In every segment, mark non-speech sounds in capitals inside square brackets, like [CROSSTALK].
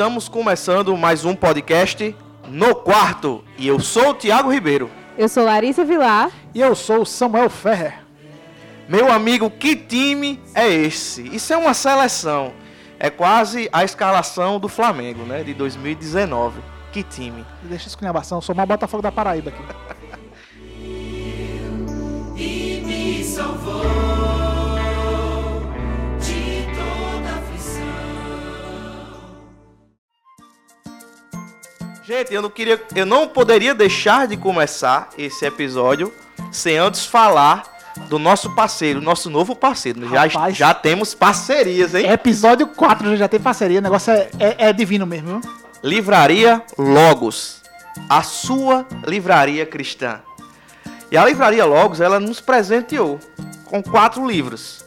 Estamos começando mais um podcast no quarto e eu sou o Tiago Ribeiro. Eu sou Larissa Vilar. E eu sou o Samuel Ferrer. Meu amigo, que time é esse? Isso é uma seleção. É quase a escalação do Flamengo, né? De 2019. Que time. Deixa a esculhambação, sou mais Botafogo da Paraíba aqui. [LAUGHS] e me salvou Gente, eu não queria, eu não poderia deixar de começar esse episódio sem antes falar do nosso parceiro, nosso novo parceiro. Já, Rapaz. já temos parcerias, hein? Episódio 4 já tem parceria, o negócio é, é, é divino mesmo, viu? Livraria Logos, a sua livraria cristã. E a Livraria Logos, ela nos presenteou com quatro livros.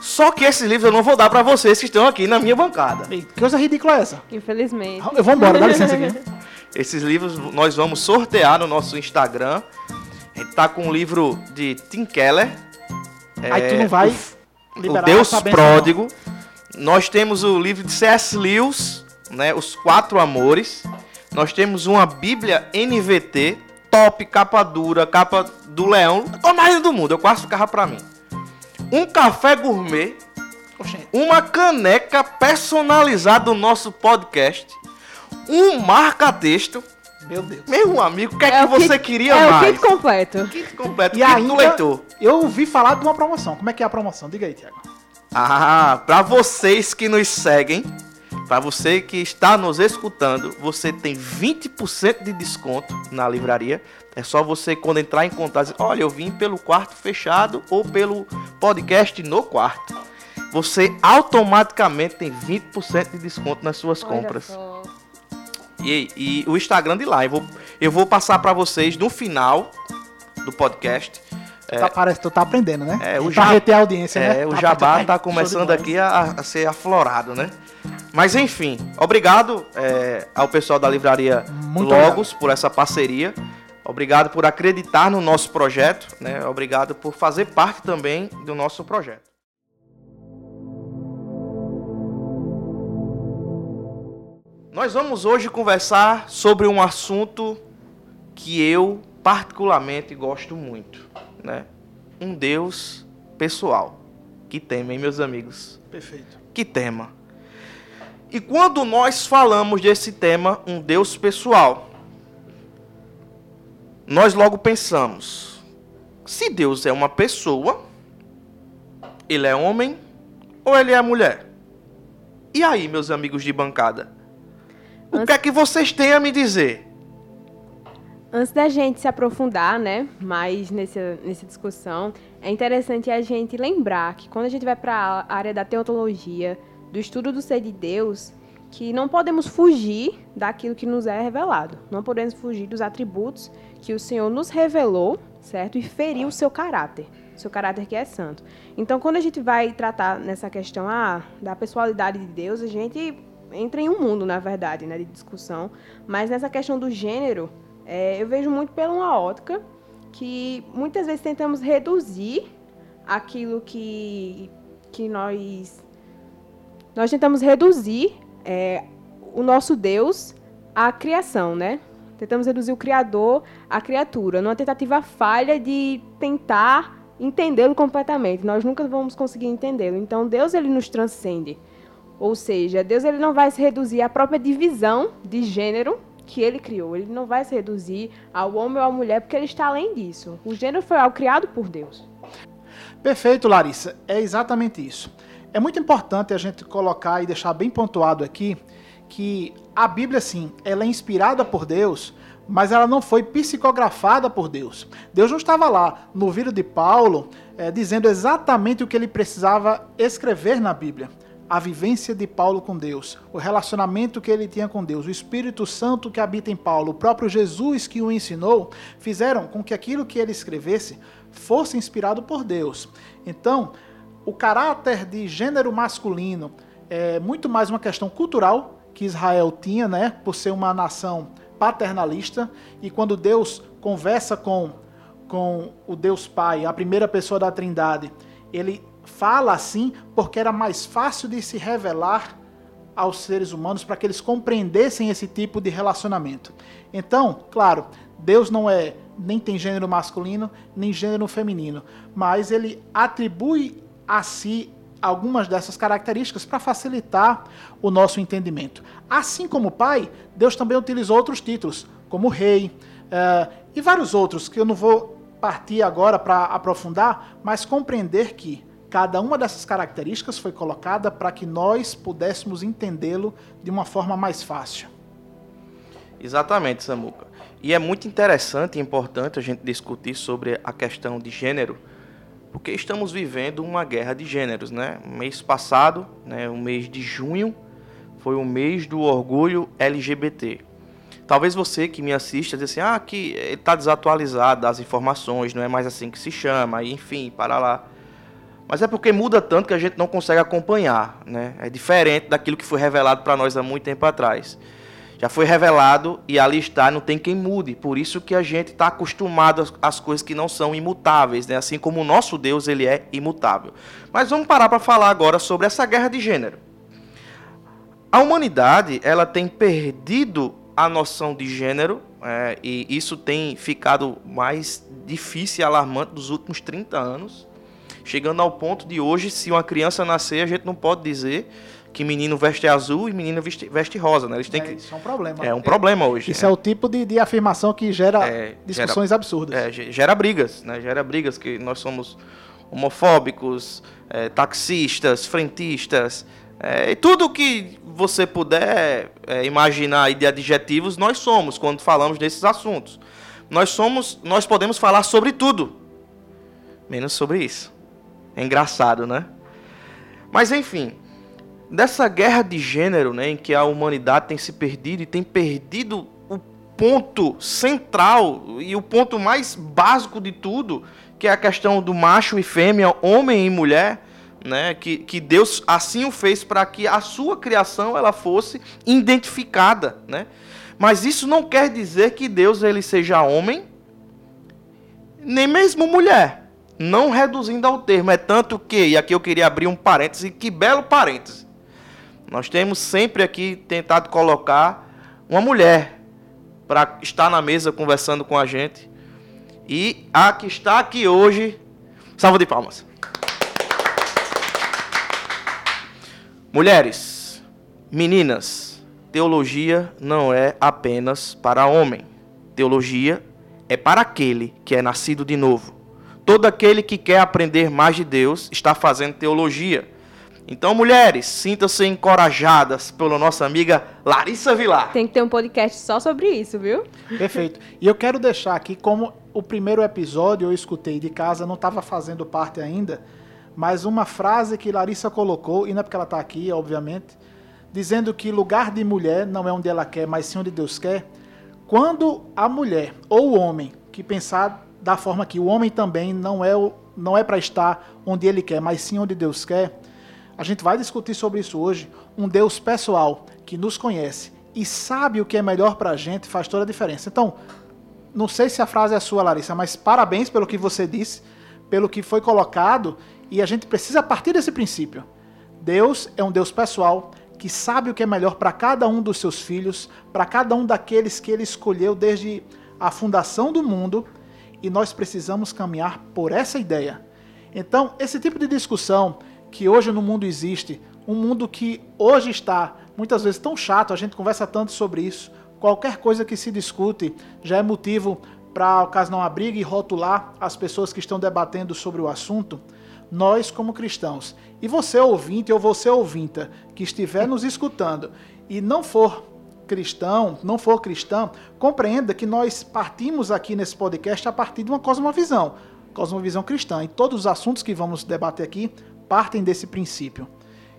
Só que esses livros eu não vou dar pra vocês que estão aqui na minha bancada. Que coisa ridícula é essa? Infelizmente. Eu vou embora, dá licença aqui. [LAUGHS] Esses livros nós vamos sortear no nosso Instagram. A gente tá com um livro de Tim Keller. Aí tu não vai o liberar Deus Pródigo. Nós temos o livro de C.S. Lewis, né, Os Quatro Amores. Nós temos uma Bíblia NVT, top, capa dura, capa do leão, a mais do mundo, eu quase ficava pra mim. Um café gourmet, não. Uma caneca personalizada do nosso podcast, um marca-texto. Meu Deus. Meu amigo, o que é, É que você kit- queria é mais? o kit completo. Kit completo, E kit ainda, do leitor. eu ouvi falar de uma promoção. Como é que é a promoção? Diga aí, Tiago. Ah, para vocês que nos seguem, para você que está nos escutando, você tem 20% de desconto na livraria. É só você quando entrar em contato, dizer, olha, eu vim pelo quarto fechado ou pelo podcast no quarto. Você automaticamente tem 20% de desconto nas suas Olha compras. só. E, e o Instagram de lá, eu vou, eu vou passar para vocês no final do podcast. Tá, parece que tu tá aprendendo, né? É, o pra reter a audiência, né? É, o Tá jabá tá começando aqui a, a ser aflorado, né? Mas enfim, obrigado é, ao pessoal da livraria Muito Logos por essa parceria. Obrigado por acreditar no nosso projeto, né? Obrigado por fazer parte também do nosso projeto. Nós vamos hoje conversar sobre um assunto que eu particularmente gosto muito, né? Um Deus pessoal. Que tema, hein, meus amigos? Perfeito. Que tema. E quando nós falamos desse tema, um Deus pessoal, nós logo pensamos: se Deus é uma pessoa, ele é homem ou ele é mulher? E aí, meus amigos de bancada? O que é que vocês têm a me dizer? Antes da gente se aprofundar, né, mais nessa, nessa discussão, é interessante a gente lembrar que quando a gente vai para a área da teologia, do estudo do ser de Deus, que não podemos fugir daquilo que nos é revelado. Não podemos fugir dos atributos que o Senhor nos revelou, certo? E ferir o seu caráter, o seu caráter que é santo. Então, quando a gente vai tratar nessa questão ah, da pessoalidade de Deus, a gente entra em um mundo, na verdade, né, de discussão. Mas nessa questão do gênero, é, eu vejo muito pela uma ótica que muitas vezes tentamos reduzir aquilo que, que nós nós tentamos reduzir é, o nosso Deus à criação, né? Tentamos reduzir o Criador à criatura, numa tentativa falha de tentar entendê-lo completamente. Nós nunca vamos conseguir entendê-lo. Então Deus ele nos transcende. Ou seja, Deus ele não vai se reduzir à própria divisão de gênero que ele criou. Ele não vai se reduzir ao homem ou à mulher, porque ele está além disso. O gênero foi algo criado por Deus. Perfeito, Larissa. É exatamente isso. É muito importante a gente colocar e deixar bem pontuado aqui que a Bíblia, sim, ela é inspirada por Deus, mas ela não foi psicografada por Deus. Deus não estava lá no vídeo de Paulo eh, dizendo exatamente o que ele precisava escrever na Bíblia. A vivência de Paulo com Deus, o relacionamento que ele tinha com Deus, o Espírito Santo que habita em Paulo, o próprio Jesus que o ensinou, fizeram com que aquilo que ele escrevesse fosse inspirado por Deus. Então, o caráter de gênero masculino é muito mais uma questão cultural que Israel tinha, né, por ser uma nação paternalista, e quando Deus conversa com, com o Deus Pai, a primeira pessoa da Trindade, ele fala assim porque era mais fácil de se revelar aos seres humanos para que eles compreendessem esse tipo de relacionamento. Então, claro, Deus não é nem tem gênero masculino nem gênero feminino, mas ele atribui a si algumas dessas características para facilitar o nosso entendimento. Assim como Pai, Deus também utilizou outros títulos, como Rei eh, e vários outros que eu não vou partir agora para aprofundar, mas compreender que cada uma dessas características foi colocada para que nós pudéssemos entendê-lo de uma forma mais fácil. Exatamente, Samuca. E é muito interessante e importante a gente discutir sobre a questão de gênero, porque estamos vivendo uma guerra de gêneros, né? Mês passado, né, o mês de junho, foi o mês do orgulho LGBT. Talvez você que me assista diga assim, ah, que está desatualizado das informações, não é mais assim que se chama, e enfim, para lá. Mas é porque muda tanto que a gente não consegue acompanhar, né? É diferente daquilo que foi revelado para nós há muito tempo atrás. Já foi revelado e ali está, não tem quem mude. Por isso que a gente está acostumado às- coisas que não são imutáveis, né? Assim como o nosso Deus, ele é imutável. Mas vamos parar para falar agora sobre essa guerra de gênero. A humanidade, ela tem perdido a noção de gênero, é, e isso tem ficado mais difícil e alarmante nos últimos 30 anos. Chegando ao ponto de hoje, se uma criança nascer, a gente não pode dizer que menino veste azul e menina veste, veste rosa, né? Eles têm É, que... isso é um problema. É um problema hoje. Isso é o tipo de, de afirmação que gera É, discussões absurdas. É, ge- gera brigas, né? Gera brigas que nós somos homofóbicos, é, taxistas, frentistas, é, e tudo que você puder é, imaginar de adjetivos, nós somos quando falamos desses assuntos. Nós somos, nós podemos falar sobre tudo, menos sobre isso. É engraçado, né? Mas enfim, dessa guerra de gênero, né, em que a humanidade tem se perdido e tem perdido o ponto central e o ponto mais básico de tudo, que é a questão do macho e fêmea, homem e mulher, né, que, que Deus assim o fez para que a sua criação ela fosse identificada, né? Mas isso não quer dizer que Deus ele seja homem, nem mesmo mulher. Não reduzindo ao termo, é tanto que, e aqui eu queria abrir um parêntese, que belo parêntese. Nós temos sempre aqui tentado colocar uma mulher para estar na mesa conversando com a gente. E a que está aqui hoje, salva de palmas. Mulheres, meninas, teologia não é apenas para homem. Teologia é para aquele que é nascido de novo. Todo aquele que quer aprender mais de Deus está fazendo teologia. Então, mulheres, sintam-se encorajadas pela nossa amiga Larissa Vilar. Tem que ter um podcast só sobre isso, viu? Perfeito. E eu quero deixar aqui como o primeiro episódio eu escutei de casa, não estava fazendo parte ainda, mas uma frase que Larissa colocou, e não é porque ela está aqui, obviamente, dizendo que lugar de mulher não é onde ela quer, mas sim onde Deus quer. Quando a mulher ou o homem que pensar da forma que o homem também não é, não é para estar onde ele quer, mas sim onde Deus quer, a gente vai discutir sobre isso hoje. Um Deus pessoal que nos conhece e sabe o que é melhor para a gente faz toda a diferença. Então, não sei se a frase é sua, Larissa, mas parabéns pelo que você disse, pelo que foi colocado, e a gente precisa partir desse princípio. Deus é um Deus pessoal que sabe o que é melhor para cada um dos seus filhos, para cada um daqueles que ele escolheu desde a fundação do mundo, e nós precisamos caminhar por essa ideia. Então, esse tipo de discussão que hoje no mundo existe, um mundo que hoje está muitas vezes tão chato, a gente conversa tanto sobre isso, qualquer coisa que se discute já é motivo para ocasionar uma briga e rotular as pessoas que estão debatendo sobre o assunto. Nós, como cristãos, e você ouvinte ou você ouvinta que estiver nos escutando e não for cristão, não for cristão, compreenda que nós partimos aqui nesse podcast a partir de uma cosmovisão, cosmovisão cristã. E todos os assuntos que vamos debater aqui partem desse princípio.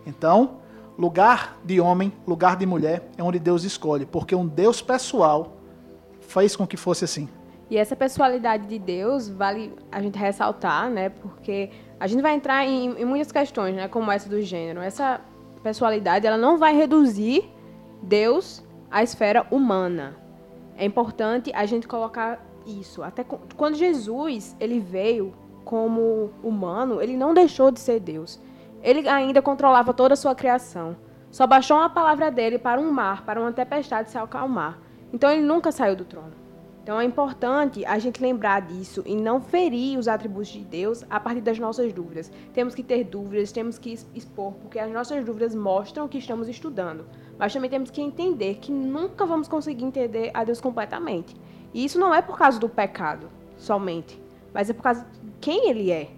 Então, lugar de homem, lugar de mulher é onde Deus escolhe, porque um Deus pessoal fez com que fosse assim. E essa pessoalidade de Deus vale a gente ressaltar, né? Porque a gente vai entrar em, em muitas questões, né? Como essa do gênero. Essa pessoalidade, ela não vai reduzir Deus à esfera humana. É importante a gente colocar isso. Até quando Jesus ele veio como humano, ele não deixou de ser Deus. Ele ainda controlava toda a sua criação. Só baixou uma palavra dele para um mar, para uma tempestade se acalmar. Então ele nunca saiu do trono. Então é importante a gente lembrar disso e não ferir os atributos de Deus a partir das nossas dúvidas. Temos que ter dúvidas, temos que expor, porque as nossas dúvidas mostram que estamos estudando. Mas também temos que entender que nunca vamos conseguir entender a Deus completamente. E isso não é por causa do pecado somente, mas é por causa de quem ele é.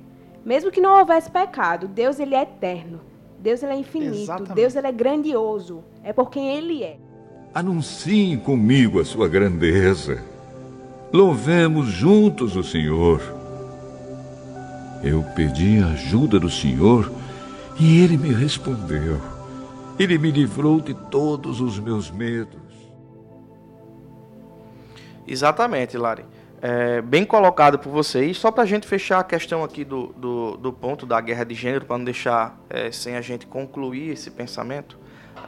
Mesmo que não houvesse pecado, Deus ele é eterno. Deus ele é infinito. Exatamente. Deus ele é grandioso. É por quem ele é. Anunciem comigo a sua grandeza. Louvemos juntos o Senhor. Eu pedi a ajuda do Senhor e ele me respondeu. Ele me livrou de todos os meus medos. Exatamente, Lari. É, bem colocado por vocês. Só para a gente fechar a questão aqui do, do, do ponto da guerra de gênero, para não deixar é, sem a gente concluir esse pensamento.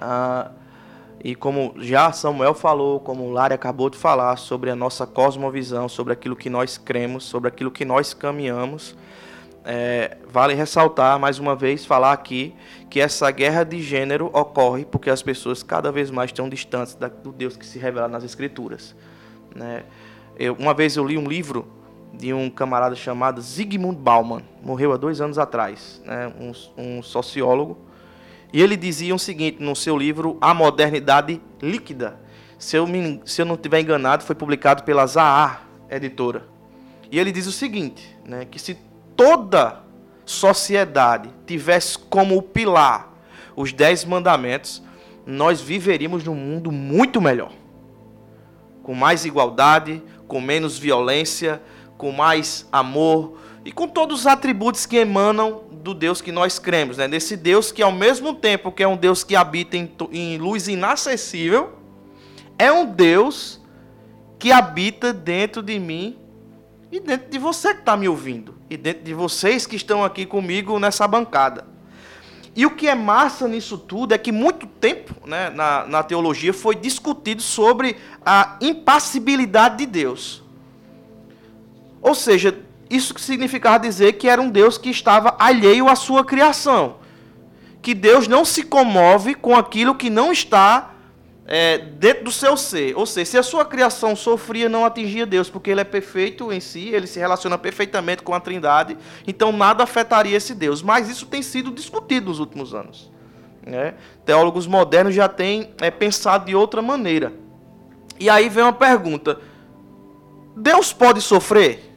Ah, e como já Samuel falou, como Lari acabou de falar, sobre a nossa cosmovisão, sobre aquilo que nós cremos, sobre aquilo que nós caminhamos, é, vale ressaltar mais uma vez, falar aqui, que essa guerra de gênero ocorre porque as pessoas cada vez mais estão distantes da, do Deus que se revela nas Escrituras. Né? Eu, uma vez eu li um livro de um camarada chamado Zygmunt Bauman, morreu há dois anos atrás, né? um, um sociólogo, e ele dizia o seguinte no seu livro A Modernidade Líquida. Se eu, me, se eu não estiver enganado, foi publicado pela Zahar Editora. E ele diz o seguinte, né, que se toda sociedade tivesse como pilar os dez mandamentos, nós viveríamos num mundo muito melhor. Com mais igualdade, com menos violência, com mais amor e com todos os atributos que emanam do Deus que nós cremos, né? Desse Deus que ao mesmo tempo que é um Deus que habita em, em luz inacessível, é um Deus que habita dentro de mim e dentro de você que está me ouvindo e dentro de vocês que estão aqui comigo nessa bancada. E o que é massa nisso tudo é que muito tempo né, na, na teologia foi discutido sobre a impassibilidade de Deus. Ou seja, isso significava dizer que era um Deus que estava alheio à sua criação. Que Deus não se comove com aquilo que não está é, dentro do seu ser. Ou seja, se a sua criação sofria, não atingia Deus, porque ele é perfeito em si, ele se relaciona perfeitamente com a Trindade, então nada afetaria esse Deus. Mas isso tem sido discutido nos últimos anos. Né? Teólogos modernos já têm é, pensado de outra maneira. E aí vem uma pergunta: Deus pode sofrer?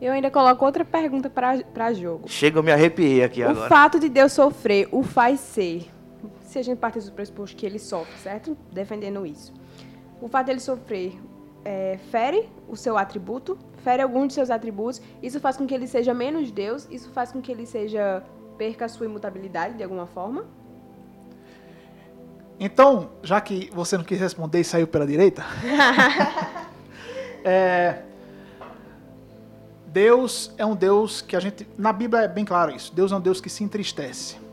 Eu ainda coloco outra pergunta para jogo. Chega, eu me arrepiei aqui o agora. O fato de Deus sofrer o faz ser. Se a gente partir do pressuposto que ele sofre, certo? Defendendo isso. O fato dele sofrer é, fere o seu atributo, fere algum de seus atributos. Isso faz com que ele seja menos Deus. Isso faz com que ele seja perca a sua imutabilidade de alguma forma. Então, já que você não quis responder e saiu pela direita, [LAUGHS] é, Deus é um Deus que a gente. Na Bíblia é bem claro isso. Deus é um Deus que se entristece.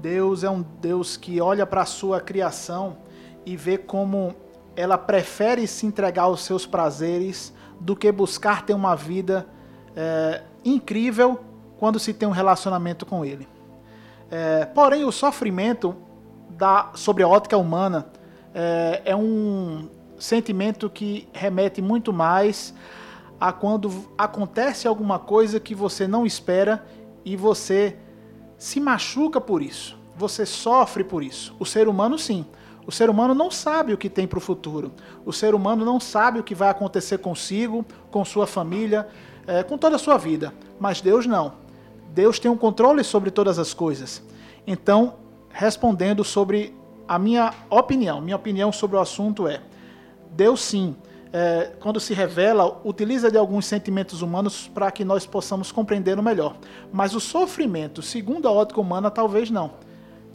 Deus é um Deus que olha para a sua criação e vê como ela prefere se entregar aos seus prazeres do que buscar ter uma vida é, incrível quando se tem um relacionamento com Ele. É, porém, o sofrimento da, sobre a ótica humana é, é um sentimento que remete muito mais a quando acontece alguma coisa que você não espera e você se machuca por isso. Você sofre por isso. O ser humano, sim. O ser humano não sabe o que tem para o futuro. O ser humano não sabe o que vai acontecer consigo, com sua família, é, com toda a sua vida. Mas Deus não. Deus tem um controle sobre todas as coisas. Então, respondendo sobre a minha opinião, minha opinião sobre o assunto é: Deus sim é, quando se revela, utiliza de alguns sentimentos humanos para que nós possamos compreender melhor. Mas o sofrimento, segundo a ótica humana, talvez não.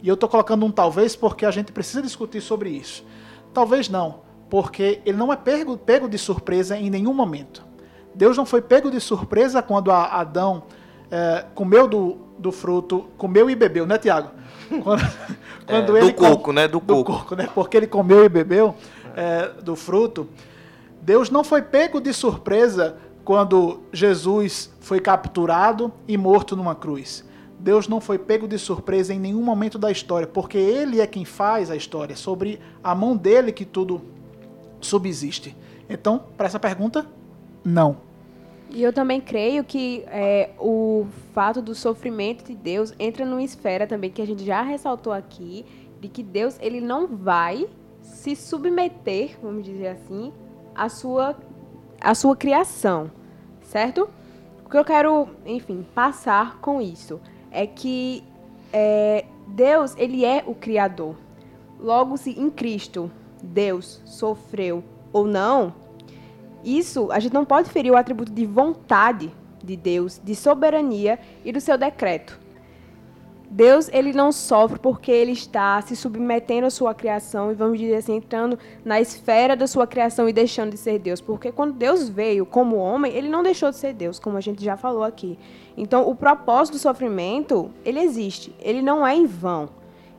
E eu estou colocando um talvez porque a gente precisa discutir sobre isso. Talvez não, porque ele não é pego, pego de surpresa em nenhum momento. Deus não foi pego de surpresa quando Adão é, comeu do, do fruto, comeu e bebeu, né, Tiago? Quando, [LAUGHS] quando é, ele do coco, né? Do, do coco. coco. né? Porque ele comeu e bebeu é, do fruto. Deus não foi pego de surpresa quando Jesus foi capturado e morto numa cruz. Deus não foi pego de surpresa em nenhum momento da história, porque Ele é quem faz a história, sobre a mão dele que tudo subsiste. Então, para essa pergunta, não. E eu também creio que é, o fato do sofrimento de Deus entra numa esfera também que a gente já ressaltou aqui, de que Deus ele não vai se submeter, vamos dizer assim, à sua, à sua criação, certo? O que eu quero, enfim, passar com isso é que é, Deus ele é o criador. Logo, se em Cristo Deus sofreu ou não, isso, a gente não pode ferir o atributo de vontade de Deus, de soberania e do seu decreto. Deus, ele não sofre porque ele está se submetendo à sua criação e vamos dizer assim, entrando na esfera da sua criação e deixando de ser Deus, porque quando Deus veio como homem, ele não deixou de ser Deus, como a gente já falou aqui. Então, o propósito do sofrimento, ele existe, ele não é em vão.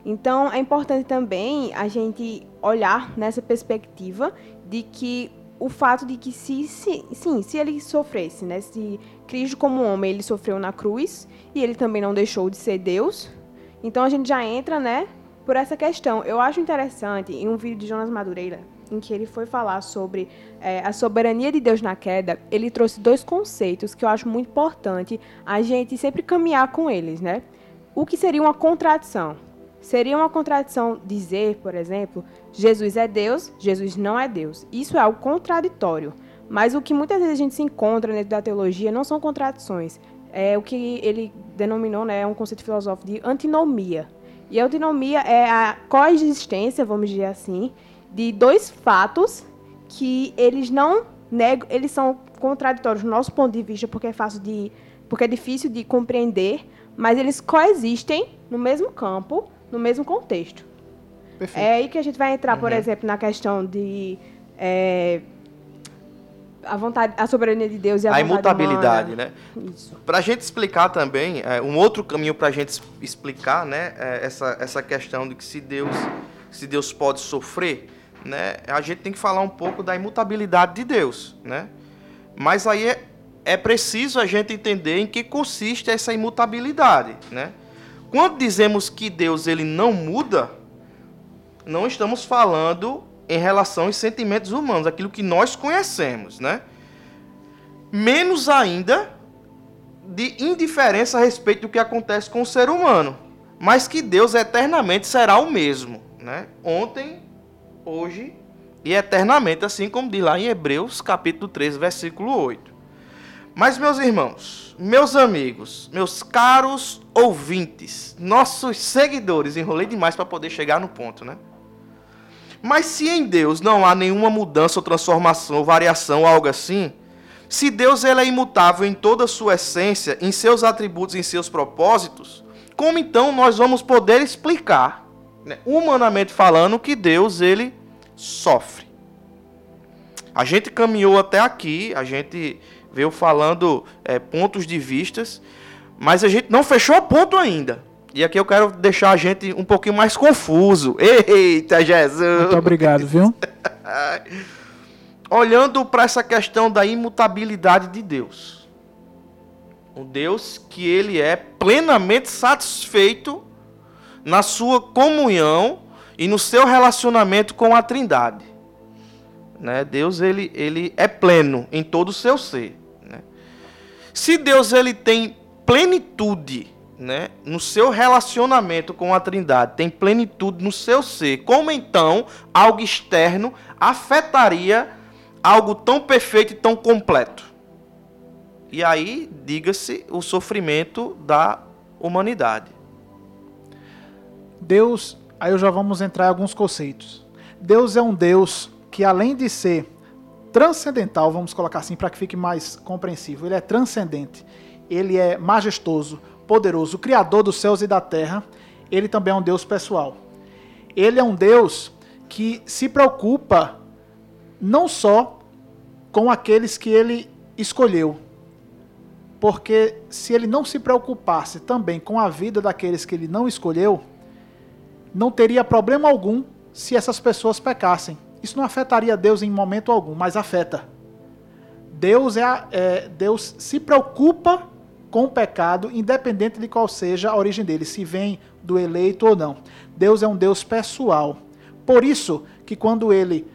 Então, é importante também a gente olhar nessa perspectiva de que o fato de que se, se, sim, se ele sofresse, né, se Cristo como homem ele sofreu na cruz e ele também não deixou de ser Deus, então a gente já entra, né, por essa questão. Eu acho interessante em um vídeo de Jonas Madureira em que ele foi falar sobre é, a soberania de Deus na queda, ele trouxe dois conceitos que eu acho muito importante a gente sempre caminhar com eles, né? O que seria uma contradição? Seria uma contradição dizer, por exemplo, Jesus é Deus, Jesus não é Deus. Isso é algo contraditório. Mas o que muitas vezes a gente se encontra dentro da teologia não são contradições. É o que ele denominou, né, é um conceito filosófico de antinomia. E a antinomia é a coexistência, vamos dizer assim, de dois fatos que eles não negam, eles são contraditórios do nosso ponto de vista, porque é fácil de, porque é difícil de compreender, mas eles coexistem no mesmo campo, no mesmo contexto. Perfeito. É aí que a gente vai entrar, por exemplo, na questão de é, a vontade, a soberania de Deus e a, A imutabilidade, humana. né? Para a gente explicar também, é, um outro caminho para a gente explicar, né, é, essa, essa questão de que se Deus, se Deus pode sofrer, né, a gente tem que falar um pouco da imutabilidade de Deus, né? Mas aí é, é preciso a gente entender em que consiste essa imutabilidade, né? Quando dizemos que Deus ele não muda, não estamos falando em relação aos sentimentos humanos, aquilo que nós conhecemos, né? Menos ainda de indiferença a respeito do que acontece com o ser humano, mas que Deus eternamente será o mesmo, né? Ontem, hoje e eternamente, assim como diz lá em Hebreus, capítulo 13, versículo 8. Mas, meus irmãos, meus amigos, meus caros ouvintes, nossos seguidores, enrolei demais para poder chegar no ponto, né? Mas se em Deus não há nenhuma mudança ou transformação ou variação, algo assim, se Deus ele é imutável em toda a sua essência, em seus atributos, em seus propósitos, como então nós vamos poder explicar, né, humanamente falando, que Deus ele sofre? A gente caminhou até aqui, a gente veio falando é, pontos de vistas, mas a gente não fechou ponto ainda. E aqui eu quero deixar a gente um pouquinho mais confuso. [LAUGHS] Eita, Jesus! Muito obrigado, viu? [LAUGHS] olhando para essa questão da imutabilidade de Deus. Um Deus que ele é plenamente satisfeito na sua comunhão e no seu relacionamento com a Trindade. Né? Deus ele, ele é pleno em todo o seu ser. né? Se Deus ele tem plenitude né, no seu relacionamento com a Trindade, tem plenitude no seu ser, como então algo externo afetaria algo tão perfeito e tão completo? E aí, diga-se, o sofrimento da humanidade. Deus, aí já vamos entrar em alguns conceitos. Deus é um Deus que além de ser transcendental, vamos colocar assim para que fique mais compreensível, ele é transcendente, ele é majestoso, poderoso, o criador dos céus e da terra, ele também é um Deus pessoal. Ele é um Deus que se preocupa não só com aqueles que ele escolheu, porque se ele não se preocupasse também com a vida daqueles que ele não escolheu, não teria problema algum se essas pessoas pecassem. Isso não afetaria Deus em momento algum, mas afeta. Deus é, é- Deus se preocupa com o pecado, independente de qual seja a origem dele, se vem do eleito ou não. Deus é um Deus pessoal. Por isso que quando ele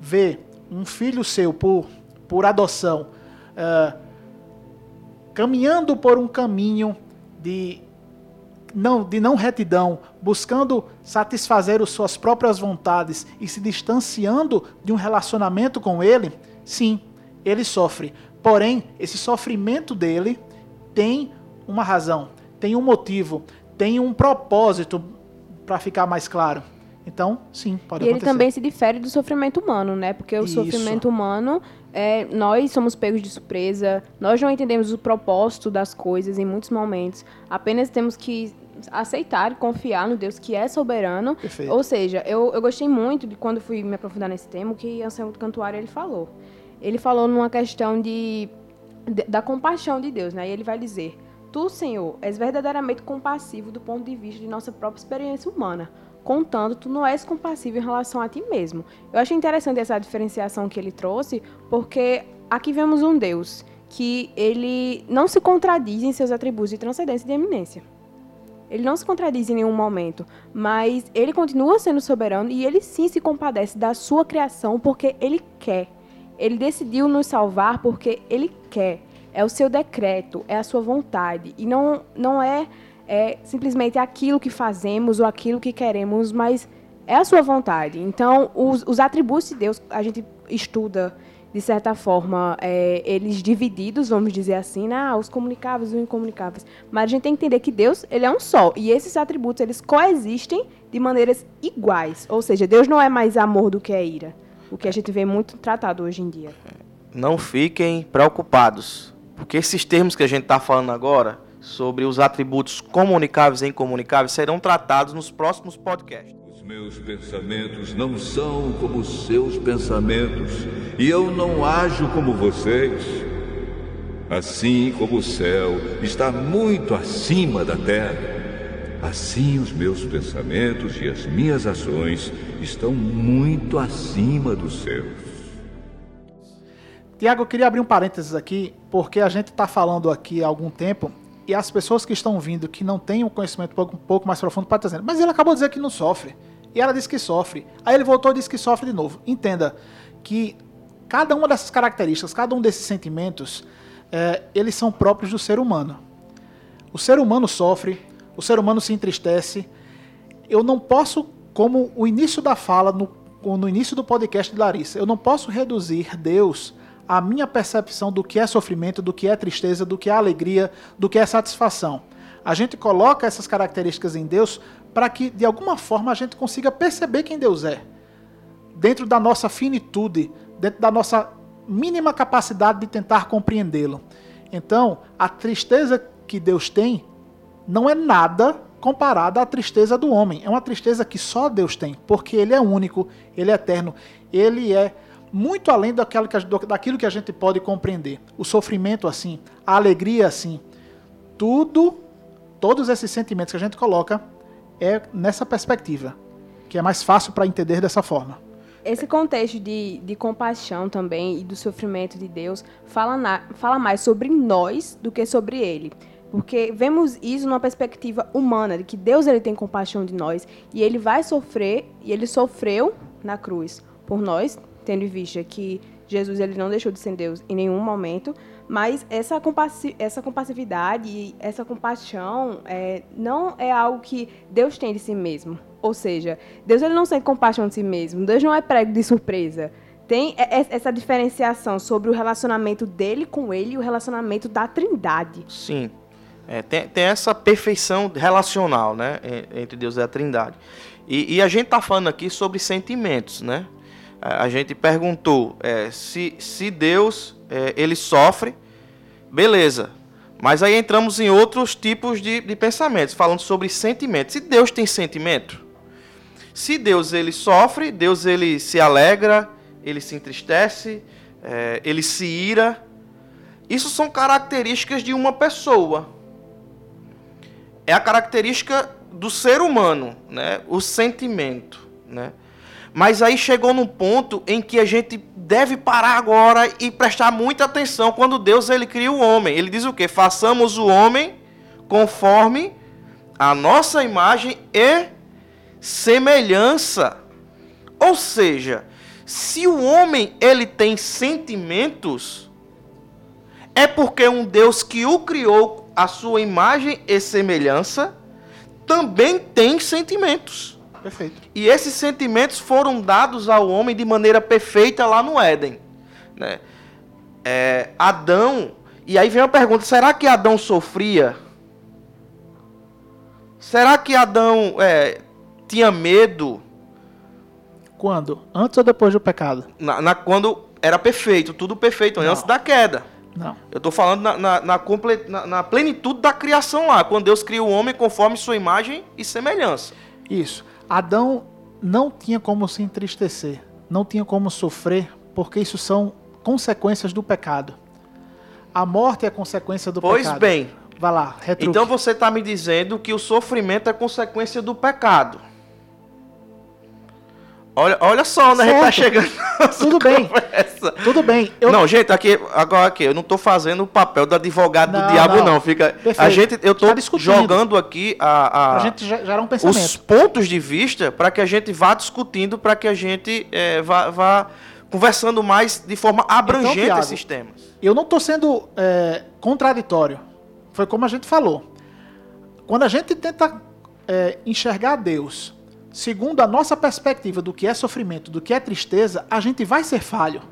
vê um filho seu por, por adoção uh, caminhando por um caminho de não, de não retidão, buscando satisfazer as suas próprias vontades e se distanciando de um relacionamento com ele, sim, ele sofre. Porém, esse sofrimento dele tem uma razão, tem um motivo, tem um propósito para ficar mais claro. Então, sim, pode e acontecer. ele também se difere do sofrimento humano, né? Porque o Isso. sofrimento humano, é, nós somos pegos de surpresa, nós não entendemos o propósito das coisas em muitos momentos. Apenas temos que aceitar e confiar no Deus que é soberano. Perfeito. Ou seja, eu, eu gostei muito de quando fui me aprofundar nesse tema, o que Anselmo Cantuário ele falou. Ele falou numa questão de- da compaixão de Deus, né? E ele vai dizer: Tu, Senhor, és verdadeiramente compassivo do ponto de vista de nossa própria experiência humana. Contanto, tu não és compassivo em relação a ti mesmo. Eu achei interessante essa diferenciação que ele trouxe, porque aqui vemos um Deus que ele não se contradiz em seus atributos de transcendência e de eminência. Ele não se contradiz em nenhum momento, mas ele continua sendo soberano e ele sim se compadece da sua criação porque ele quer. Ele decidiu nos salvar porque ele quer. É o seu decreto, é a sua vontade. E não, não é, é simplesmente aquilo que fazemos ou aquilo que queremos, mas é a sua vontade. Então, os, os atributos de Deus, a gente estuda, de certa forma, é, eles divididos, vamos dizer assim, né? Ah, os comunicáveis e os incomunicáveis. Mas a gente tem que entender que Deus, ele é um só. E esses atributos, eles coexistem de maneiras iguais. Ou seja, Deus não é mais amor do que é ira. O que a gente vê muito tratado hoje em dia. Não fiquem preocupados, porque esses termos que a gente está falando agora sobre os atributos comunicáveis e incomunicáveis serão tratados nos próximos podcasts. Os meus pensamentos não são como os seus pensamentos, e eu não ajo como vocês. Assim como o céu está muito acima da terra, assim os meus pensamentos e as minhas ações estão muito acima dos seus. Tiago, eu queria abrir um parênteses aqui, porque a gente está falando aqui há algum tempo e as pessoas que estão vindo que não têm um conhecimento um pouco, um pouco mais profundo podem estar dizendo, mas ele acabou de dizer que não sofre. E ela disse que sofre. Aí ele voltou e disse que sofre de novo. Entenda que cada uma dessas características, cada um desses sentimentos, eh, eles são próprios do ser humano. O ser humano sofre, o ser humano se entristece. Eu não posso, como o início da fala no, no início do podcast de Larissa, eu não posso reduzir Deus à minha percepção do que é sofrimento, do que é tristeza, do que é alegria, do que é satisfação. A gente coloca essas características em Deus para que, de alguma forma, a gente consiga perceber quem Deus é dentro da nossa finitude, dentro da nossa mínima capacidade de tentar compreendê-lo. Então, a tristeza que Deus tem não é nada comparada à tristeza do homem. É uma tristeza que só Deus tem, porque Ele é único, Ele é eterno, Ele é muito além daquilo que daquilo que a gente pode compreender. O sofrimento assim, a alegria assim, tudo, todos esses sentimentos que a gente coloca é nessa perspectiva, que é mais fácil para entender dessa forma. Esse contexto de, de compaixão também e do sofrimento de Deus fala, na- fala mais sobre nós do que sobre Ele. Porque vemos isso numa perspectiva humana, de que Deus ele tem compaixão de nós e ele vai sofrer, e ele sofreu na cruz por nós, tendo em vista que Jesus ele não deixou de ser Deus em nenhum momento, mas essa, compassi essa compassividade essa compaixão é, não é algo que Deus tem de si mesmo. Ou seja, Deus ele não sente compaixão de si mesmo, Deus não é prego de surpresa. Tem essa diferenciação sobre o relacionamento dele com ele e o relacionamento da trindade. Sim. É, tem, tem essa perfeição relacional, né? en- Entre Deus e a Trindade. E, e a gente tá falando aqui sobre sentimentos, né? A a gente perguntou é, se, se Deus é, ele sofre, beleza. Mas aí entramos em outros tipos de, de pensamentos, falando sobre sentimentos. Se Deus tem sentimento, se Deus ele sofre, Deus ele se alegra, ele se entristece, é, ele se ira, isso são características de uma pessoa. É a característica do ser humano, né? O sentimento, né? Mas aí chegou num ponto em que a gente deve parar agora e prestar muita atenção quando Deus ele cria o homem. Ele diz o quê? Façamos o homem conforme a nossa imagem e semelhança. Ou seja, se o homem ele tem sentimentos, é porque um Deus que o criou a sua imagem e semelhança também tem sentimentos. Perfeito. E esses sentimentos foram dados ao homem de maneira perfeita lá no Éden. Né? É, Adão. E aí vem uma pergunta: será que Adão sofria? Será que Adão é, tinha medo Quando? Antes ou depois do pecado? na, na- quando era perfeito, tudo perfeito, Não. antes da queda? Não. Eu estou falando na, na, na comple- na- plenitude da criação lá, quando Deus cria o homem conforme sua imagem e semelhança. Isso. Adão não tinha como se entristecer, não tinha como sofrer, porque isso são consequências do pecado. A morte é consequência do Pois pecado. bem, Vai lá, retruque. Então você está me dizendo que o sofrimento é consequência do pecado. Olha, olha só onde a gente Certo. chegando. [LAUGHS] Tudo bem. conversa. Tudo bem. Eu, Não, gente, aqui, agora aqui, eu não estou fazendo o papel do advogado Não, do diabo, não. não. Fica, a gente, eu estou Tá jogando aqui a, a- a gente era um pensamento. os pontos de vista para que a gente vá discutindo, para que a gente eh, vá, vá conversando mais de forma abrangente Então, Thiago, esses temas. Eu não estou sendo é, contraditório. Foi como a gente falou. Quando a gente tenta é, enxergar Deus segundo a nossa perspectiva do que é sofrimento, do que é tristeza, a gente vai ser falho.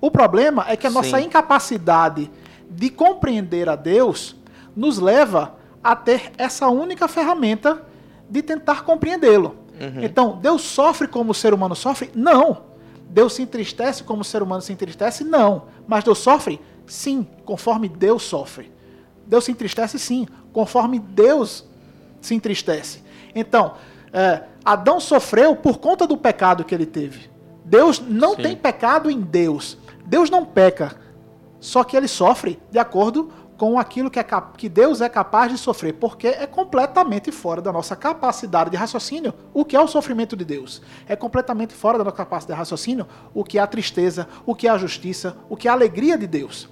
O problema é que a nossa Sim. incapacidade de compreender a Deus nos leva a ter essa única ferramenta de tentar compreendê-lo. Então, Deus sofre como o ser humano sofre? Não. Deus se entristece como o ser humano se entristece? Não. Mas Deus sofre? Sim, conforme Deus sofre. Deus se entristece? Sim, conforme Deus se entristece. Então, é, Adão sofreu por conta do pecado que ele teve. Deus não Sim. tem pecado em Deus. Deus não peca. Só que ele sofre de acordo com aquilo que, é que Deus é capaz de sofrer, porque é completamente fora da nossa capacidade de raciocínio o que é o sofrimento de Deus. É completamente fora da nossa capacidade de raciocínio o que é a tristeza, o que é a justiça, o que é a alegria de Deus.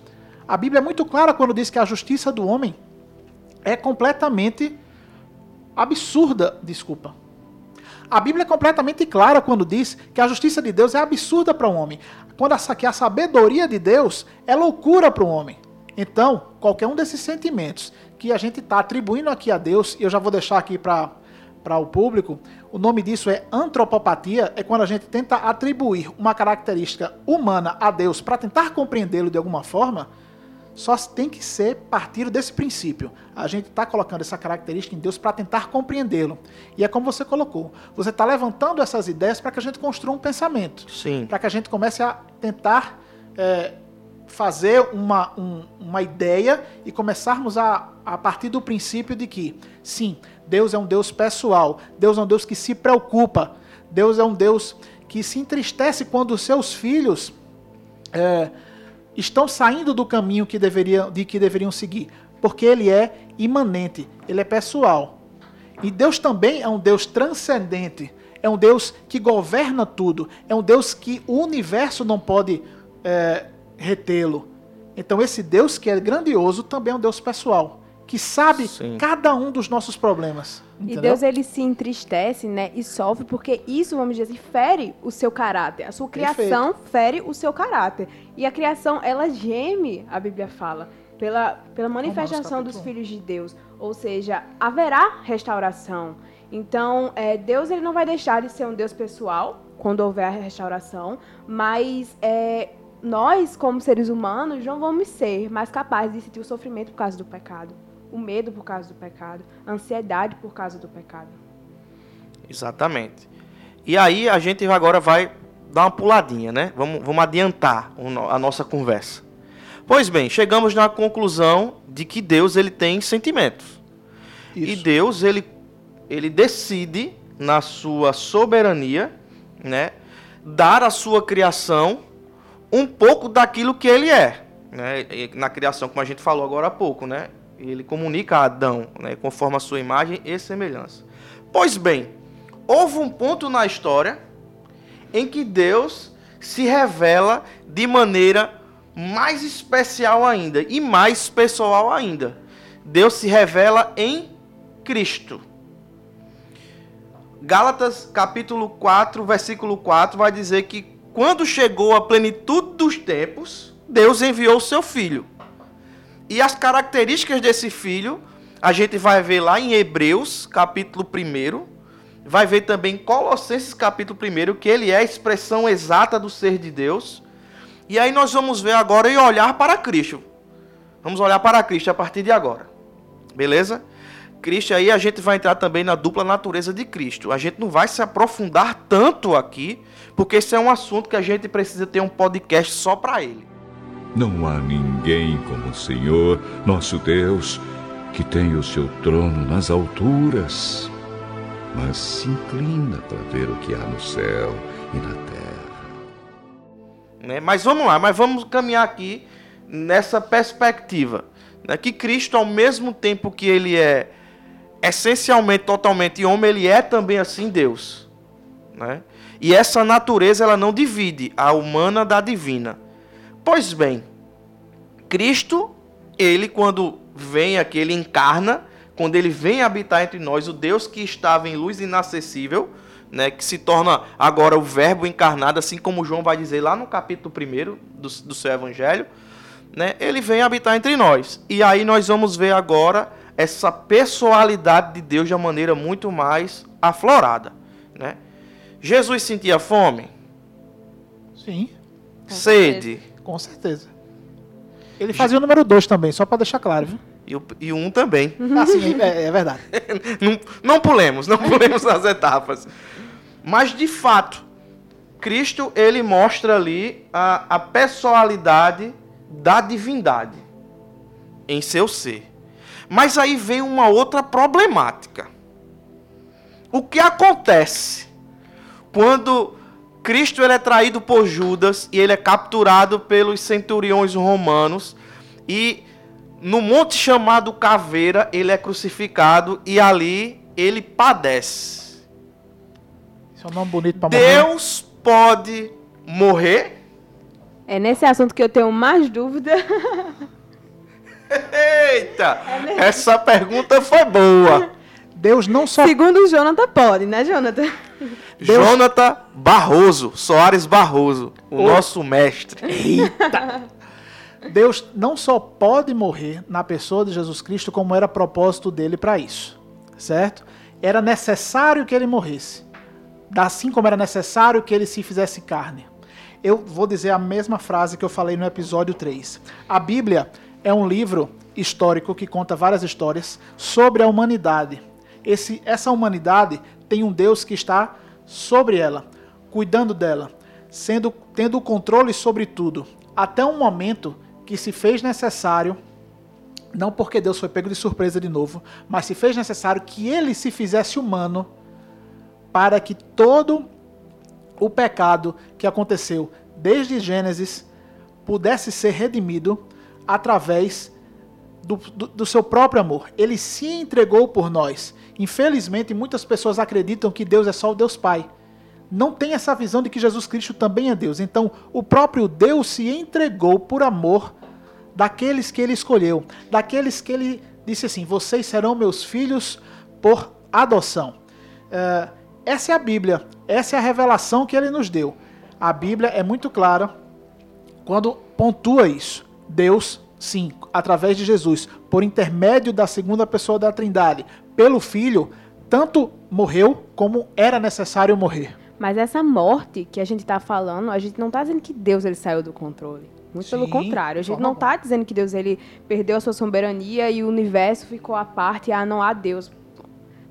A Bíblia é muito clara quando diz que a justiça do homem é completamente absurda, desculpa. A Bíblia é completamente clara quando diz que a justiça de Deus é absurda para o homem. Quando a, que a sabedoria de Deus é loucura para o homem. Então, qualquer um desses sentimentos que a gente está atribuindo aqui a Deus, e eu já vou deixar aqui para para o público, o nome disso é antropopatia, é quando a gente tenta atribuir uma característica humana a Deus para tentar compreendê-lo de alguma forma, só tem que ser partir desse princípio. A gente está colocando essa característica em Deus para tentar compreendê-lo. E é como você colocou. Você está levantando essas ideias para que a gente construa um pensamento. Sim. Para que a gente comece a tentar é, fazer uma, um- uma ideia e começarmos a, a partir do princípio de que, sim, Deus é um Deus pessoal. Deus é um Deus que se preocupa. Deus é um Deus que se entristece quando os seus filhos é, estão saindo do caminho que deveriam, de que deveriam seguir, porque ele é imanente, ele é pessoal. E Deus também é um Deus transcendente, é um Deus que governa tudo, é um Deus que o universo não pode é, retê-lo. Então esse Deus que é grandioso também é um Deus pessoal, que sabe Sim. cada um dos nossos problemas. E entendeu? Deus ele se entristece, né, e sofre porque isso, vamos dizer assim, fere o seu caráter. A sua criação fere o seu caráter. E a criação, ela geme, a Bíblia fala, pela, pela manifestação dos filhos de Deus. Ou seja, haverá restauração. Então, é, Deus ele não vai deixar de ser um Deus pessoal quando houver a restauração, mas é, nós, como seres humanos, não vamos ser mais capazes de sentir o sofrimento por causa do pecado, o medo por causa do pecado, a ansiedade por causa do pecado. Exatamente. E aí a gente agora vai dar uma puladinha, né? Vamos, vamos adiantar a nossa conversa. Pois bem, chegamos na conclusão de que Deus ele tem sentimentos. E Isso. Deus ele, ele decide na sua soberania, né, dar à sua criação um pouco daquilo que ele é, né? Na criação, como a gente falou agora há pouco, né? Ele comunica a Adão, né, conforme a sua imagem e semelhança. Pois bem, houve um ponto na história em que Deus se revela de maneira mais especial ainda e mais pessoal ainda. Deus se revela em Cristo. Gálatas capítulo 4, versículo 4 vai dizer que quando chegou a plenitude dos tempos, Deus enviou o seu filho. E as características desse filho, a gente vai ver lá em Hebreus, capítulo 1, vai ver também em Colossenses, capítulo 1, que ele é a expressão exata do ser de Deus. E aí nós vamos ver agora e olhar para Cristo. Vamos olhar para Cristo a partir de agora. Beleza? Cristo aí a gente vai entrar também na dupla natureza de Cristo. A gente não vai se aprofundar tanto aqui, porque esse é um assunto que a gente precisa ter um podcast só para ele. Não há ninguém como o Senhor, nosso Deus, que tem o seu trono nas alturas, mas se inclina para ver o que há no céu e na terra. Né? Mas vamos lá, mas vamos caminhar aqui nessa perspectiva. Né? Que Cristo, ao mesmo tempo que ele é essencialmente, totalmente homem, ele é também assim Deus. Né? E essa natureza ela não divide a humana da divina. Pois bem, Cristo, ele quando vem aqui, ele encarna, quando ele vem habitar entre nós, o Deus que estava em luz inacessível, né, que se torna agora o verbo encarnado, assim como João vai dizer lá no capítulo 1 do, do seu evangelho, né, ele vem habitar entre nós. E aí nós vamos ver agora essa personalidade de Deus de uma maneira muito mais aflorada. Né? Jesus sentia fome? Sim, Sede? com certeza. Ele fazia o número 2 também, só para deixar claro, viu? E o, e um também. [LAUGHS] Assim, é, é verdade. [LAUGHS] não, não pulemos, não pulemos as etapas. Mas de fato, Cristo ele mostra ali a, a personalidade da divindade em seu ser. Mas aí vem uma outra problemática. O que acontece quando Cristo ele é traído por Judas e ele é capturado pelos centuriões romanos e no monte chamado Caveira ele é crucificado e ali ele padece. Esse é um nome bonito para morrer. Deus pode morrer? É nesse assunto que eu tenho mais dúvida. [LAUGHS] Eita! Essa pergunta foi boa. Deus não só Segundo o Jonathan, pode, né, Jonathan? Jonathan Barroso, Soares Barroso, o nosso mestre. Deus não só pode morrer na pessoa de Jesus Cristo, como era propósito dele para isso, certo? Era necessário que ele morresse, assim como era necessário que ele se fizesse carne. Eu vou dizer a mesma frase que eu falei no episódio 3. A Bíblia é um livro histórico que conta várias histórias sobre a humanidade. Esse, essa humanidade tem um Deus que está sobre ela, cuidando dela, sendo tendo o controle sobre tudo, até um momento que se fez necessário, não porque Deus foi pego de surpresa de novo, mas se fez necessário que ele se fizesse humano para que todo o pecado que aconteceu desde Gênesis pudesse ser redimido através do, do, do seu próprio amor. Ele se entregou por nós. Infelizmente, muitas pessoas acreditam que Deus é só o Deus Pai. Não tem essa visão de que Jesus Cristo também é Deus. Então, o próprio Deus se entregou por amor daqueles que ele escolheu, daqueles que ele disse assim: Vocês serão meus filhos por adoção. É, essa é a Bíblia, essa é a revelação que ele nos deu. A Bíblia é muito clara quando pontua isso. Deus, sim, através de Jesus, por intermédio da segunda pessoa da Trindade, pelo Filho, tanto morreu como era necessário morrer. Mas essa morte que a gente tá falando, a gente não tá dizendo que Deus ele saiu do controle. Muito Sim, pelo contrário. A gente não tá dizendo que Deus ele perdeu a sua soberania e o universo ficou à parte, ah, não há Deus.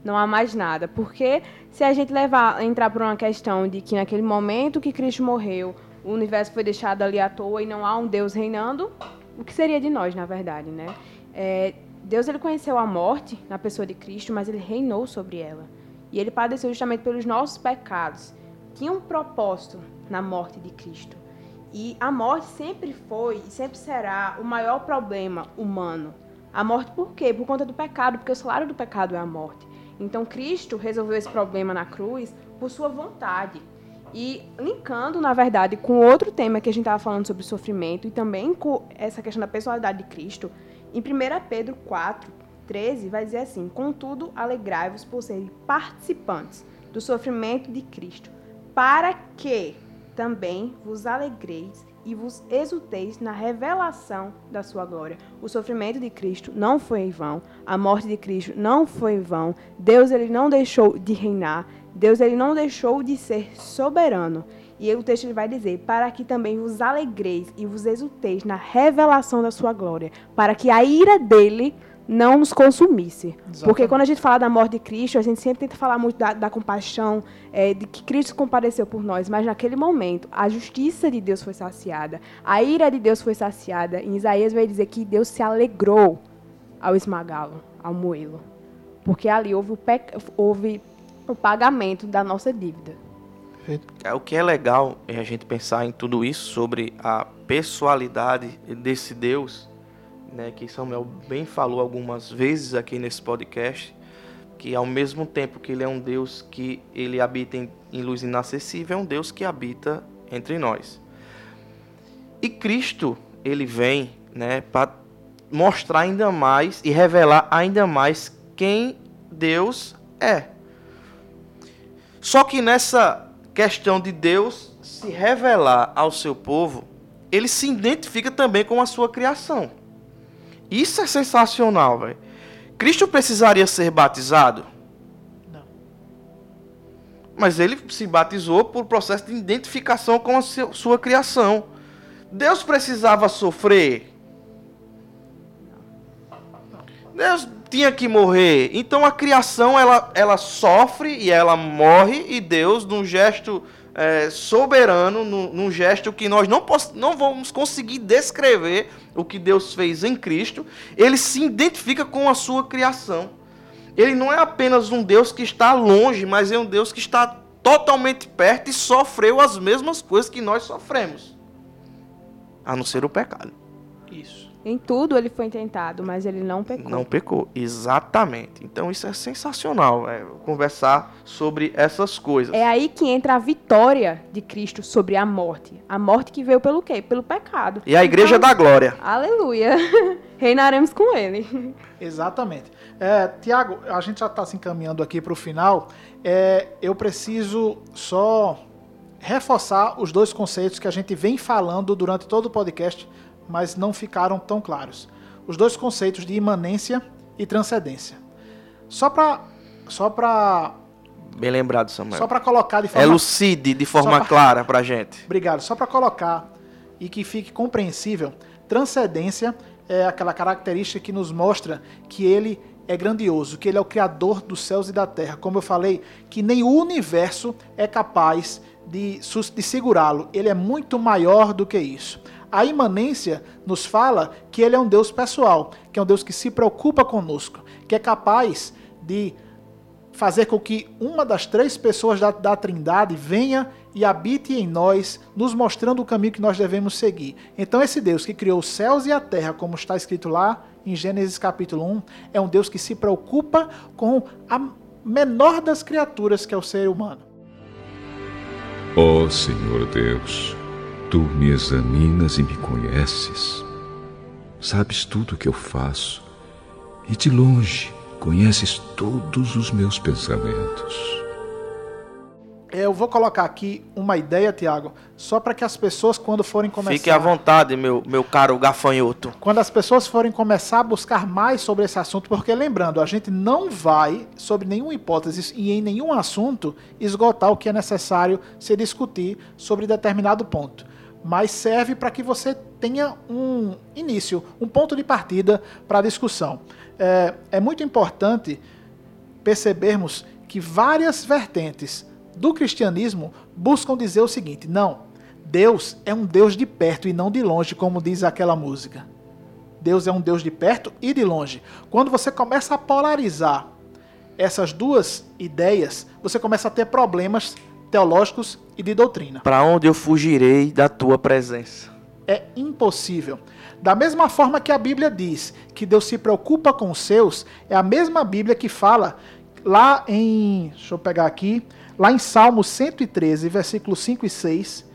Não há mais nada. Porque se a gente levar, entrar por uma questão de que naquele momento que Cristo morreu, o universo foi deixado ali à toa e não há um Deus reinando, o que seria de nós, na verdade, né? É, Deus ele conheceu a morte na pessoa de Cristo, mas ele reinou sobre ela. E ele padeceu justamente pelos nossos pecados. Tinha um propósito na morte de Cristo. E a morte sempre foi e sempre será o maior problema humano. A morte por quê? Por conta do pecado, porque o salário do pecado é a morte. Então Cristo resolveu esse problema na cruz por sua vontade. E linkando, na verdade, com outro tema que a gente estava falando sobre sofrimento e também com essa questão da personalidade de Cristo, em 1 Pedro 4, 13, vai dizer assim: Contudo, alegrai-vos por serem participantes do sofrimento de Cristo, para que também vos alegreis e vos exulteis na revelação da sua glória. O sofrimento de Cristo não foi em vão, a morte de Cristo não foi em vão. Deus ele não deixou de reinar, Deus ele não deixou de ser soberano. E o texto ele vai dizer: para que também vos alegreis e vos exulteis na revelação da sua glória, para que a ira dele não nos consumisse. Exatamente. Porque quando a gente fala da morte de Cristo, a gente sempre tenta falar muito da, da compaixão, é, de que Cristo compadeceu por nós, mas naquele momento a justiça de Deus foi saciada, a ira de Deus foi saciada. Em Isaías vai dizer que Deus se alegrou ao esmagá-lo, ao moê-lo. Porque ali houve houve o pagamento da nossa dívida. É, O que é legal é a gente pensar em tudo isso sobre a pessoalidade desse Deus, né, que Samuel bem falou algumas vezes aqui nesse podcast, que ao mesmo tempo que ele é um Deus que ele habita em, em luz inacessível, é um Deus que habita entre nós. E Cristo, ele vem, né, para mostrar ainda mais e revelar ainda mais quem Deus é. Só que nessa questão de Deus se revelar ao seu povo, ele se identifica também com a sua criação. Isso é sensacional, velho. Cristo precisaria ser batizado? Não. Mas ele se batizou por processo de identificação com a sua criação. Deus precisava sofrer? Deus tinha que morrer. Então a criação ela, ela sofre e ela morre e Deus, num gesto é, soberano, num, num gesto que nós não, não vamos conseguir descrever o que Deus fez em Cristo, ele se identifica com a sua criação. Ele não é apenas um Deus que está longe, mas é um Deus que está totalmente perto e sofreu as mesmas coisas que nós sofremos. A não ser o pecado. Em tudo ele foi tentado, mas ele não pecou. Não pecou, exatamente. Então isso é sensacional, é, conversar sobre essas coisas. É aí que entra a vitória de Cristo sobre a morte. A morte que veio pelo quê? Pelo pecado. E a igreja Então, da glória. Aleluia. [LAUGHS] Reinaremos com ele. Exatamente. É, Tiago, a gente já está se encaminhando aqui para o final. É, eu preciso só reforçar os dois conceitos que a gente vem falando durante todo o podcast, mas não ficaram tão claros. Os dois conceitos de imanência e transcendência. Só para só para Bem lembrado, Samuel. só para colocar de forma Elucide de forma pra- clara pra gente. Obrigado. Só para colocar e que fique compreensível, transcendência é aquela característica que nos mostra que ele é grandioso, que ele é o criador dos céus e da terra. Como eu falei, que nem o universo é capaz de, de segurá-lo. Ele é muito maior do que isso. A imanência nos fala que ele é um Deus pessoal, que é um Deus que se preocupa conosco, que é capaz de fazer com que uma das três pessoas da, da Trindade venha e habite em nós, nos mostrando o caminho que nós devemos seguir. Então, esse Deus que criou os céus e a terra, como está escrito lá em Gênesis capítulo 1, é um Deus que se preocupa com a menor das criaturas, que é o ser humano. Ó Senhor Deus, tu me examinas e me conheces. Sabes tudo o que eu faço e de longe conheces todos os meus pensamentos. Eu vou colocar aqui uma ideia, Tiago, só para que as pessoas, quando forem começar. Fique à vontade, meu, meu caro gafanhoto. quando as pessoas forem começar a buscar mais sobre esse assunto, porque lembrando, a gente não vai, sobre nenhuma hipótese e em nenhum assunto, esgotar o que é necessário se discutir sobre determinado ponto. Mas serve para que você tenha um início, um ponto de partida para a discussão. É, é muito importante percebermos que várias vertentes do cristianismo buscam dizer o seguinte: não, Deus é um Deus de perto e não de longe, como diz aquela música. Deus é um Deus de perto e de longe. Quando você começa a polarizar essas duas ideias, você começa a ter problemas teológicos e de doutrina. Para onde eu fugirei da tua presença? É impossível. Da mesma forma que a Bíblia diz que Deus se preocupa com os seus, é a mesma Bíblia que fala lá em, deixa eu pegar aqui, Lá em Salmo 113, versículos 5 e 6,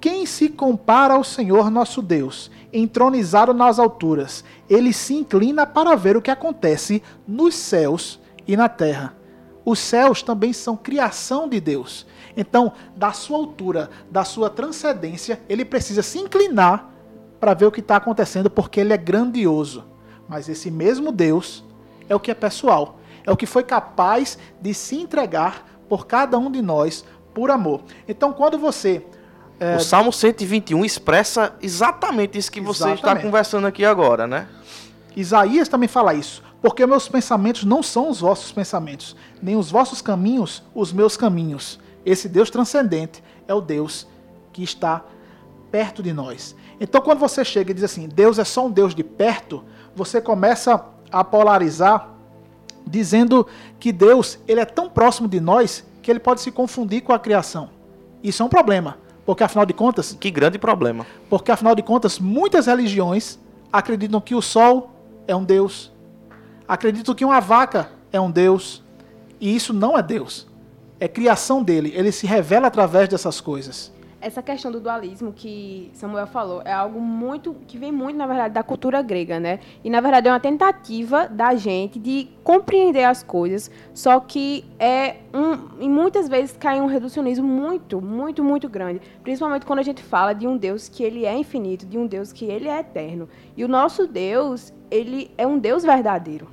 quem se compara ao Senhor nosso Deus, entronizado nas alturas? Ele se inclina para ver o que acontece nos céus e na terra. Os céus também são criação de Deus. Então, da sua altura, da sua transcendência, ele precisa se inclinar para ver o que está acontecendo, porque ele é grandioso. Mas esse mesmo Deus é o que é pessoal, é o que foi capaz de se entregar por cada um de nós por amor. Então, quando você. O Salmo 121 expressa exatamente isso que você está Exatamente. conversando aqui agora, né? Isaías também fala isso. Porque meus pensamentos não são os vossos pensamentos, nem os vossos caminhos os meus caminhos. Esse Deus transcendente é o Deus que está perto de nós. Então, quando você chega e diz assim, Deus é só um Deus de perto, você começa a polarizar dizendo que Deus ele é tão próximo de nós que ele pode se confundir com a criação. Isso é um problema, porque afinal de contas, Que grande problema. porque afinal de contas, muitas religiões acreditam que o sol é um deus, acreditam que uma vaca é um deus, e isso não é Deus. É criação dele, ele se revela através dessas coisas. Essa questão do dualismo que Samuel falou é algo muito que vem muito, na verdade, da cultura grega, né? E na verdade é uma tentativa da gente de compreender as coisas, só que é um e muitas vezes cai um reducionismo muito, muito, muito grande, principalmente quando a gente fala de um Deus que ele é infinito, de um Deus que ele é eterno. E o nosso Deus, ele é um Deus verdadeiro.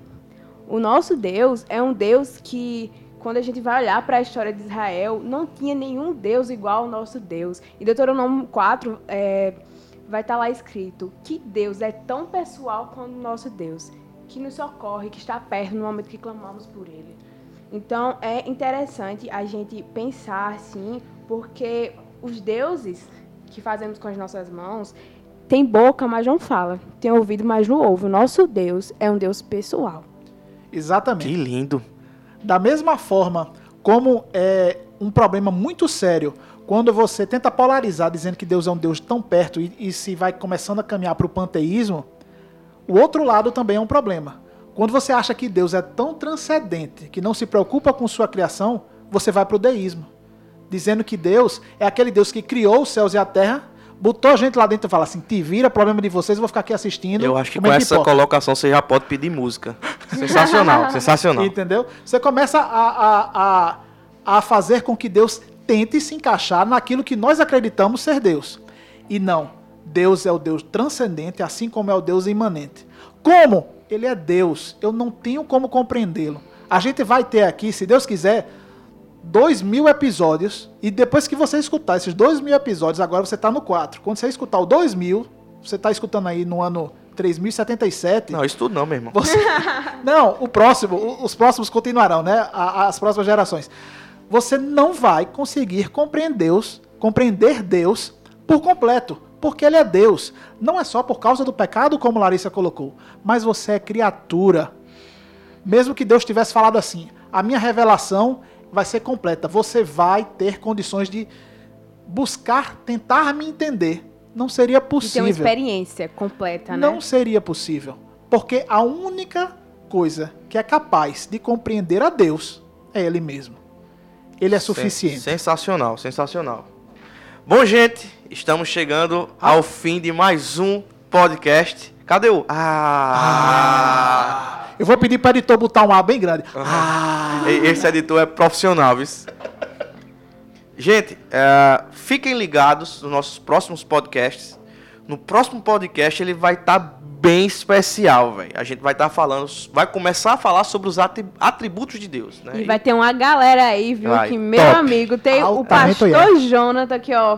O nosso Deus é um Deus que, quando a gente vai olhar para a história de Israel, não tinha nenhum Deus igual ao nosso Deus. Em Deuteronômio 4, é, vai estar lá escrito que Deus é tão pessoal quanto o nosso Deus, que nos socorre, que está perto no momento que clamamos por Ele. Então, é interessante a gente pensar assim, porque os deuses que fazemos com as nossas mãos têm boca, mas não fala. Tem ouvido, mas não ouve. O nosso Deus é um Deus pessoal. Exatamente. Que lindo. Da mesma forma como é um problema muito sério quando você tenta polarizar dizendo que Deus é um Deus tão perto e, e se vai começando a caminhar para o panteísmo, o outro lado também é um problema. Quando você acha que Deus é tão transcendente que não se preocupa com sua criação, você vai para o deísmo. Dizendo que Deus é aquele Deus que criou os céus e a terra, botou a gente lá dentro e fala assim: te vira, problema de vocês, eu vou ficar aqui assistindo. Eu acho que com essa pipoca." colocação você já pode pedir música. [LAUGHS] Sensacional, sensacional. Entendeu? Você começa a, a, a, a fazer com que Deus tente se encaixar naquilo que nós acreditamos ser Deus. E não. Deus é o Deus transcendente, assim como é o Deus imanente. Como? Ele é Deus. Eu não tenho como compreendê-lo. A gente vai ter aqui, se Deus quiser, dois mil episódios. E depois que você escutar esses dois mil episódios, agora você está no 4. Quando você escutar o dois mil, você está escutando aí no ano 3077. Não, isso tudo não, meu irmão. Você- [LAUGHS] Não, o próximo, os próximos continuarão, né? As próximas gerações. Você não vai conseguir compreender Deus, compreender Deus por completo, porque ele é Deus. Não é só por causa do pecado, como Larissa colocou, mas você é criatura. Mesmo que Deus tivesse falado assim: "A minha revelação vai ser completa, você vai ter condições de buscar, tentar me entender". Não seria De ter possível. uma experiência completa, né? Não seria possível. Porque a única coisa que é capaz de compreender a Deus é Ele mesmo. Ele é suficiente. Sen- Sensacional, sensacional. Bom, gente, estamos chegando ao fim de mais um podcast. Cadê o. Ah! Eu vou pedir para o editor botar um A bem grande. Ah, Esse editor é profissional, viu? Gente, é, fiquem ligados nos nossos próximos podcasts. No próximo podcast ele vai estar bem especial, velho. A gente vai estar falando, vai começar a falar sobre os atri- atributos de Deus, né? E vai ter uma galera aí, viu? Vai, que, meu top. amigo, tem o Altamente pastor Jonathan aqui, ó.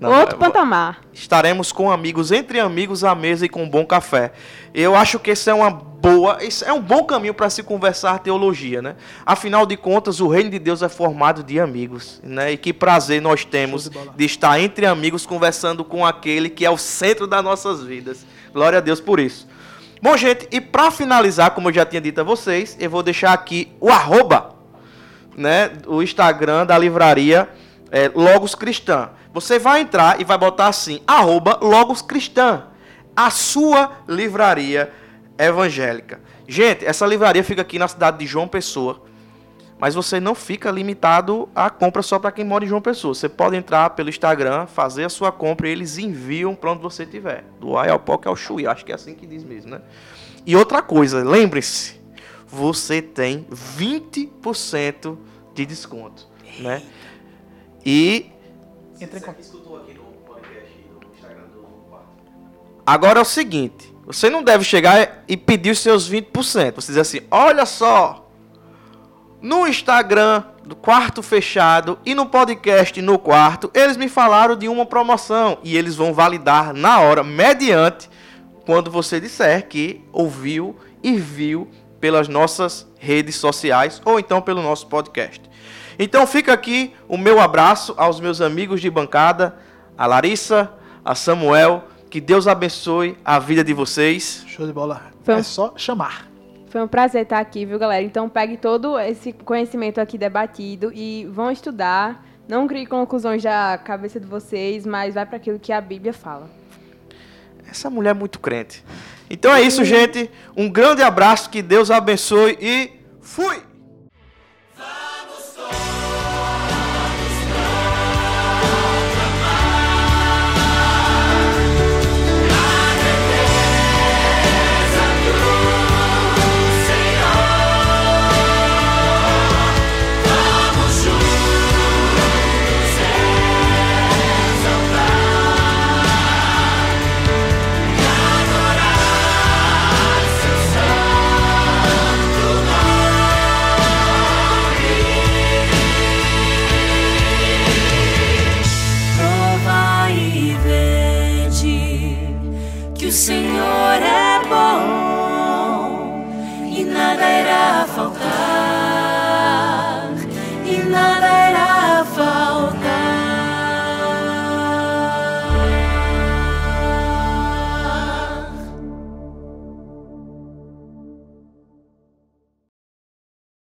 Não, outro patamar. estaremos com amigos, entre amigos à mesa e com um bom café. Eu acho que esse é uma boa, esse é um bom caminho para se conversar teologia, né? Afinal de contas, o reino de Deus é formado de amigos, né? E que prazer nós temos de estar entre amigos conversando com aquele que é o centro das nossas vidas. Glória a Deus por isso. Bom, gente, e para finalizar, como eu já tinha dito a vocês, eu vou deixar aqui o arroba né, o Instagram da livraria é, Logos Cristã. Você vai entrar e vai botar assim, arroba Logos Cristã, a sua livraria evangélica. Gente, essa livraria fica aqui na cidade de João Pessoa. Mas você não fica limitado à compra só para quem mora em João Pessoa. Você pode entrar pelo Instagram, fazer a sua compra e eles enviam para onde você estiver. Do Ayalpoc ao Chuí, acho que é assim que diz mesmo, né? E outra coisa, lembre-se, você tem 20% de desconto, né? E Entra em contato. Agora é o seguinte, você não deve chegar e pedir os seus 20%. Você diz assim: "Olha só, no Instagram do quarto fechado e no podcast no quarto, eles me falaram de uma promoção e eles vão validar na hora, mediante quando você disser que ouviu e viu pelas nossas redes sociais ou então pelo nosso podcast. Então fica aqui o meu abraço aos meus amigos de bancada, a Larissa, a Samuel, que Deus abençoe a vida de vocês. Show de bola. Foi um- É só chamar. Foi um prazer estar aqui, viu, galera? Então pegue todo esse conhecimento aqui debatido e vão estudar. Não crie conclusões da cabeça de vocês, mas vai para aquilo que a Bíblia fala. Essa mulher é muito crente. Então é isso, gente. Um grande abraço, que Deus abençoe e fui!